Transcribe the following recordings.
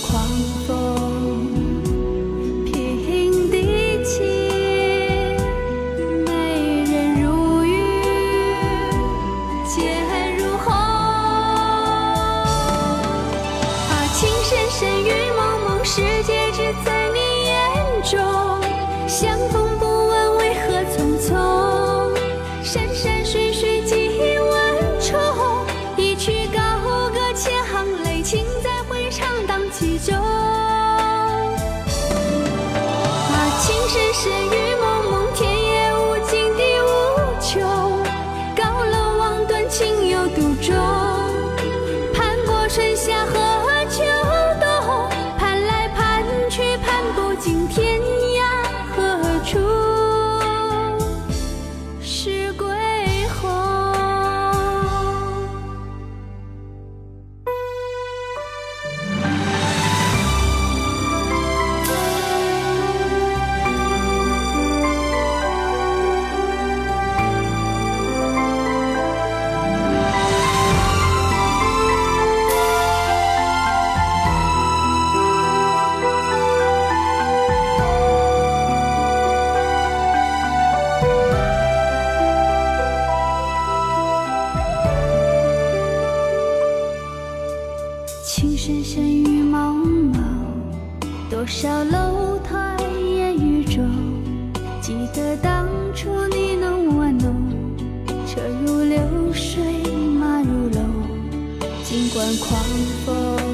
狂深深雨蒙蒙，多少楼台烟雨中，记得当初你侬我侬，车如流水马如龙，尽管狂风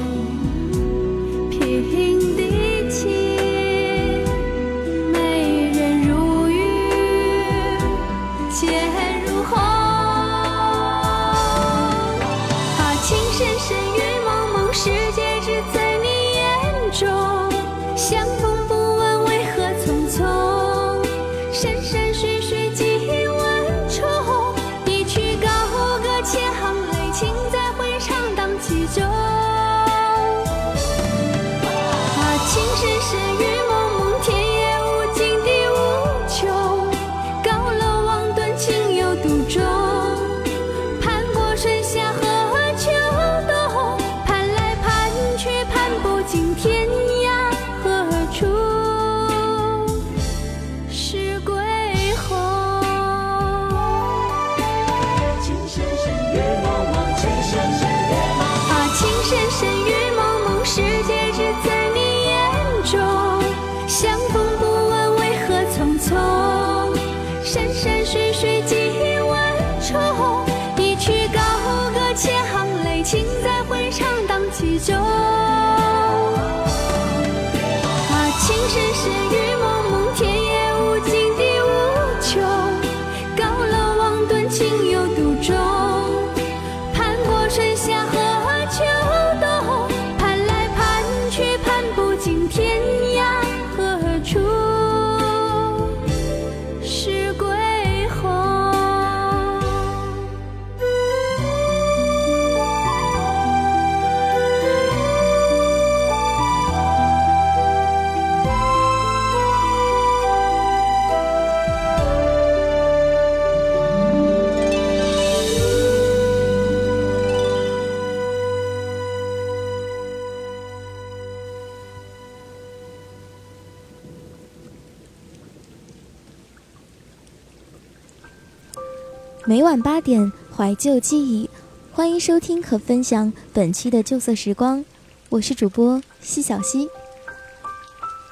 每晚八点，怀旧记忆，欢迎收听和分享本期的旧色时光，我是主播西小溪。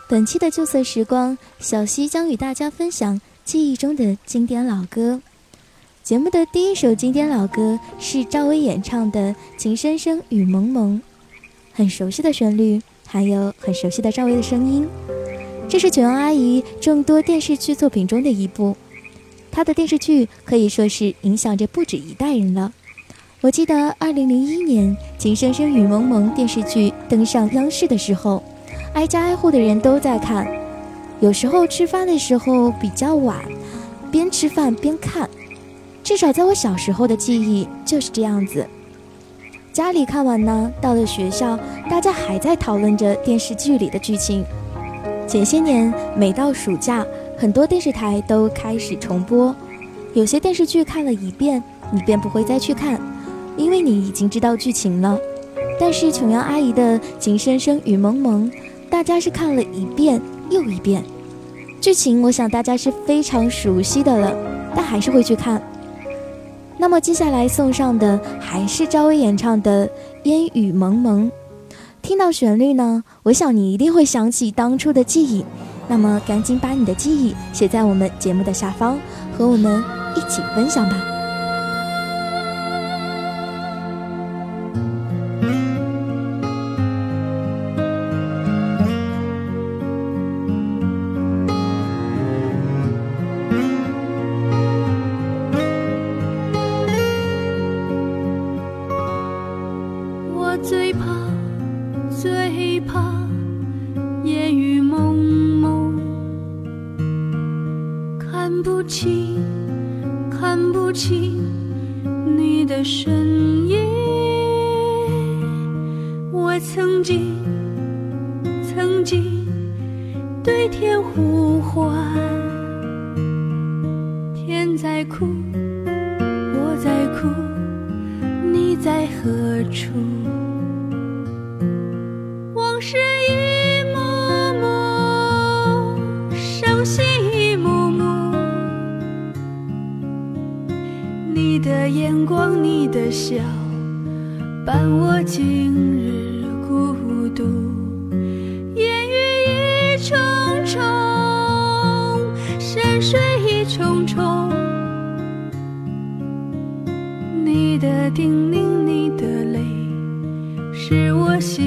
本期的旧色时光，小溪将与大家分享记忆中的经典老歌。节目的第一首经典老歌是赵薇演唱的《情深深雨蒙蒙》，很熟悉的旋律，还有很熟悉的赵薇的声音。这是九阳阿姨众多电视剧作品中的一部。他的电视剧可以说是影响着不止一代人了。我记得二零零一年《情深深雨蒙蒙》电视剧登上央视的时候，挨家挨户的人都在看。有时候吃饭的时候比较晚，边吃饭边看。至少在我小时候的记忆就是这样子。《家里看完呢，到了学校，大家还在讨论着电视剧里的剧情。前些年，每到暑假，很多电视台都开始重播。有些电视剧看了一遍，你便不会再去看，因为你已经知道剧情了。但是琼瑶阿姨的《情深深雨蒙蒙》，大家是看了一遍又一遍，剧情我想大家是非常熟悉的了，但还是会去看。那么接下来送上的还是赵薇演唱的《烟雨蒙蒙》。听到旋律呢，我想你一定会想起当初的记忆。那么赶紧把你的记忆写在我们节目的下方，和我们一起分享吧。不清你的身影我曾经曾经对天呼唤天在哭我在哭你在何处？笑，伴我今日孤独。烟雨一重重，山水一重重。你的叮咛，你的泪，是我心。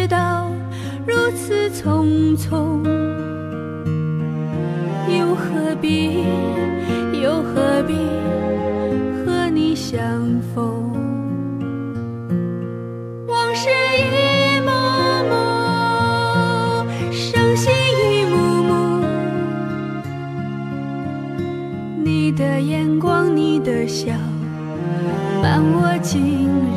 知道如此匆匆又何必又何必和你相逢？往事一幕幕伤心一幕幕你的眼光你的笑伴我今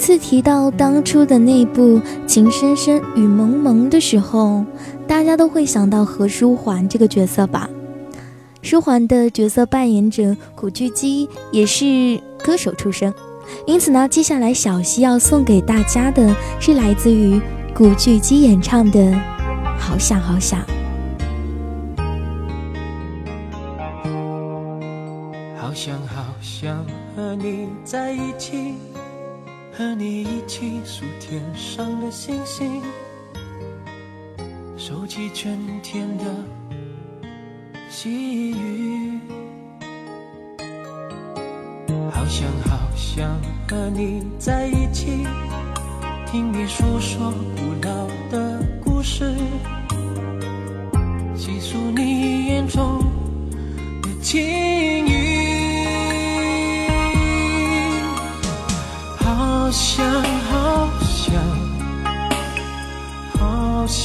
次提到当初的那部《情深深雨蒙蒙》的时候，大家都会想到何书桓这个角色吧？书桓的角色扮演者古巨基也是歌手出身，因此呢，接下来小溪要送给大家的是来自于古巨基演唱的《好想好想》。好想好想和你在一起。和你一起数天上的星星，收集春天的细雨。好想好想和你在一起，听你诉说古老的故事，细数你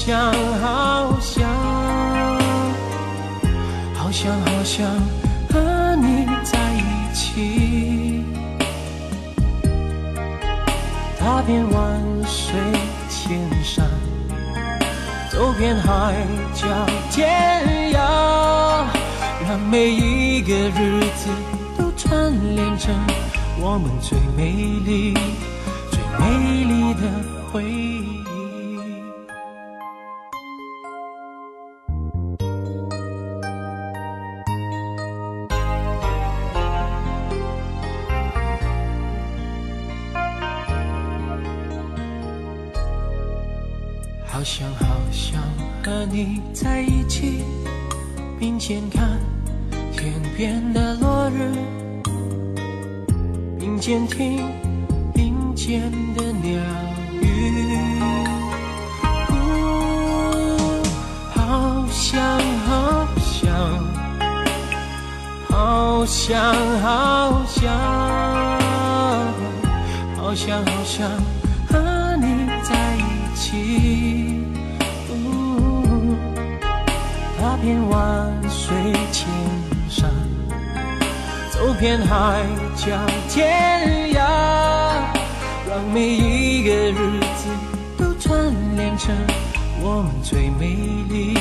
想好想，好想好想和你在一起。踏遍万水千山，走遍海角天涯，让每一个日子都串联成我们最美丽、最美丽的回忆。并肩听林间的鸟语。呜好想好想，好想好想，好想好想和你在一起。呜踏遍万水千山，走遍海角天涯，让每一个日子都串联成我们最美丽、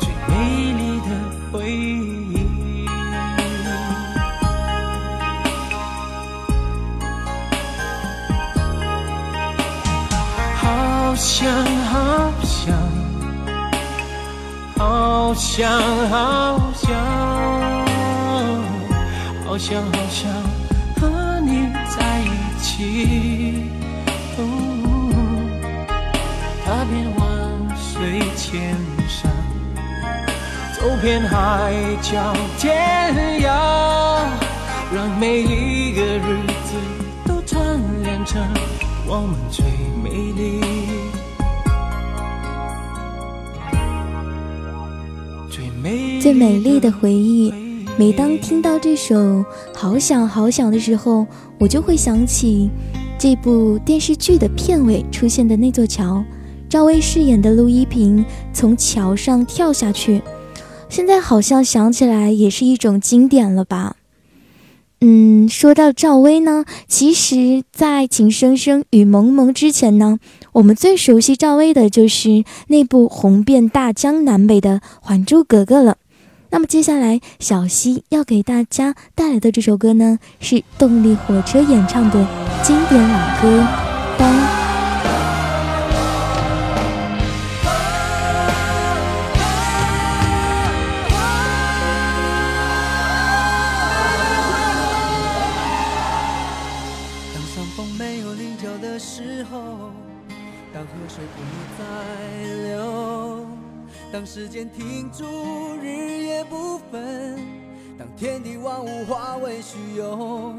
最美丽的回忆。好想好想，好想好想，好想好想起。哦踏遍万水千山，走遍海角天涯，让每一个日子都串联成我们最美丽、最美丽的。回忆每当听到这首《好想好想》的时候，我就会想起这部电视剧的片尾出现的那座桥，赵薇饰演的陆一平从桥上跳下去。现在好像想起来也是一种经典了吧？嗯，说到赵薇呢，其实，在《情深深雨蒙蒙》之前呢，我们最熟悉赵薇的就是那部红遍大江南北的《还珠格格》了。那么接下来，小溪要给大家带来的这首歌呢，是动力火车演唱的经典老歌《当》。当山峰没有棱角的时候，当河水不再流，当时间停住，日夜不分，当天地万物化为虚有，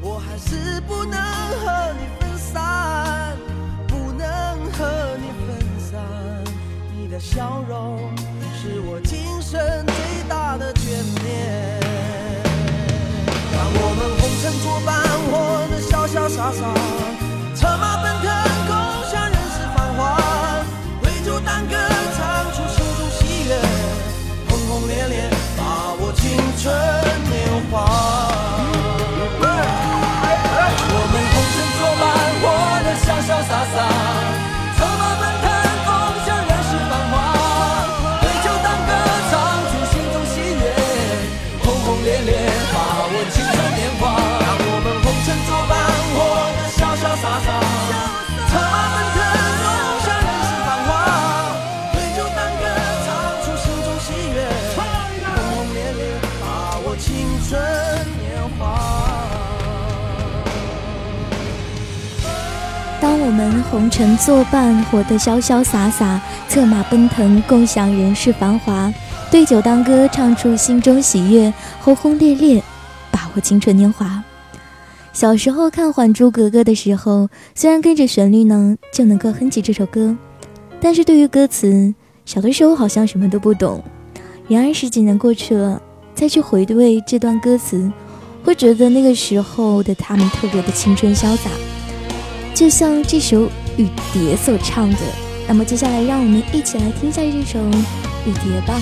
我还是不能和你分散，不能和你分散。你的笑容是我今生最大的眷恋。让我们红尘作伴，活得潇潇洒洒，策马奔腾，青春年我们红尘作伴，活得潇潇洒洒，策马奔腾，共享人世繁华。对酒当歌，唱出心中喜悦，轰轰烈烈，把握青春年华。小时候看《还珠格格》的时候，虽然跟着旋律呢就能够哼起这首歌，但是对于歌词，小的时候好像什么都不懂。然而十几年过去了，再去回味这段歌词，会觉得那个时候的他们特别的青春潇洒，就像这首《雨蝶》所唱的。那么接下来，让我们一起来听一下这首《雨蝶》吧。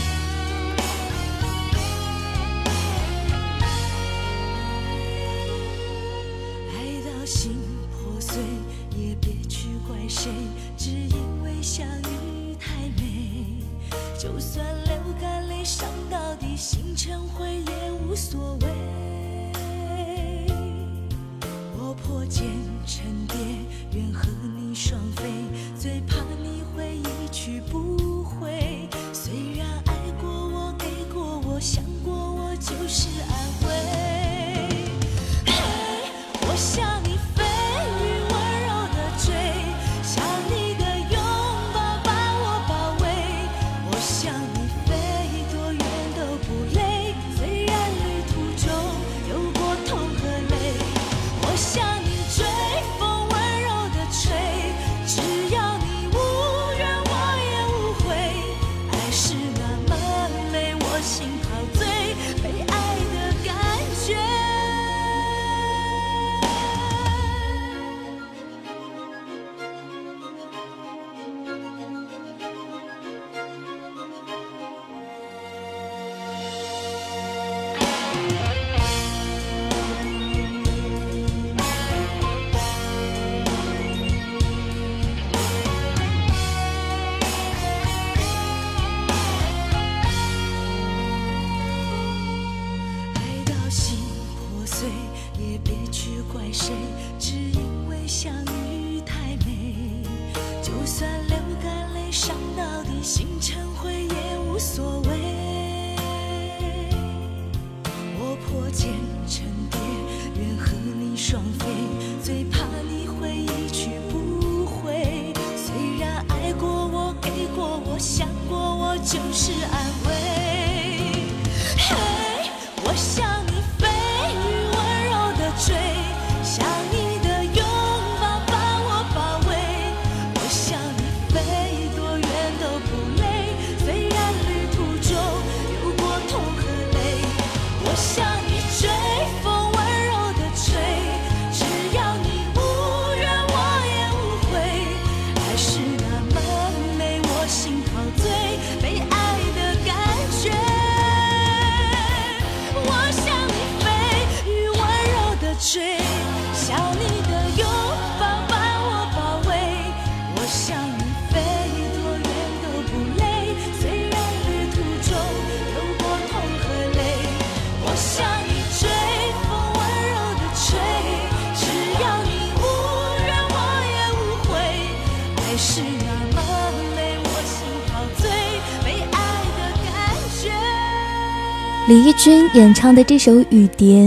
李翊君演唱的这首《雨蝶》，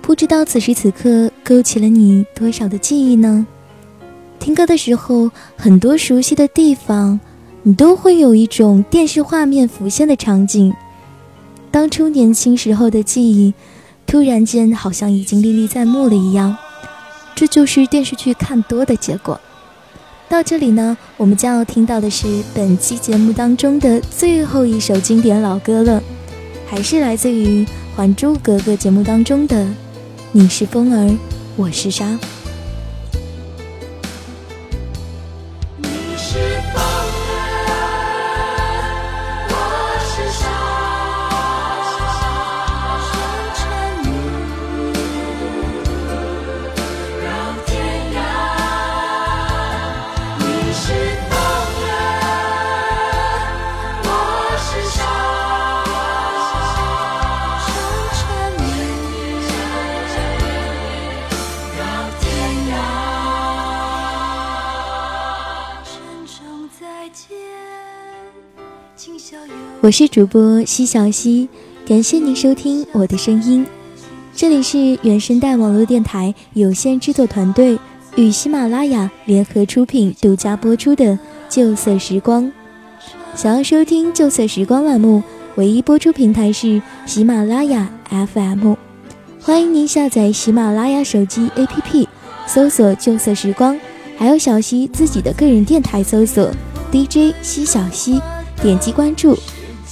不知道此时此刻勾起了你多少的记忆呢？听歌的时候，很多熟悉的地方，你都会有一种电视画面浮现的场景。当初年轻时候的记忆，突然间好像已经历历在目了一样。这就是电视剧看多的结果。到这里呢，我们将要听到的是本期节目当中的最后一首经典老歌了。还是来自于《还珠格格》节目当中的“你是风儿，我是沙”。我是主播西小溪，感谢您收听我的声音。这里是原声带网络电台有限制作团队与喜马拉雅联合出品、独家播出的《旧色时光》。想要收听《旧色时光》栏目，唯一播出平台是喜马拉雅 FM。欢迎您下载喜马拉雅手机 APP，搜索“旧色时光”，还有小溪自己的个人电台，搜索 DJ 西小溪，点击关注，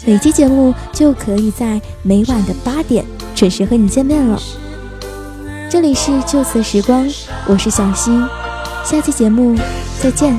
每期节目就可以在每晚的八点准时和你见面了。这里是旧此时光，我是小溪，下期节目再见。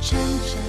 成长。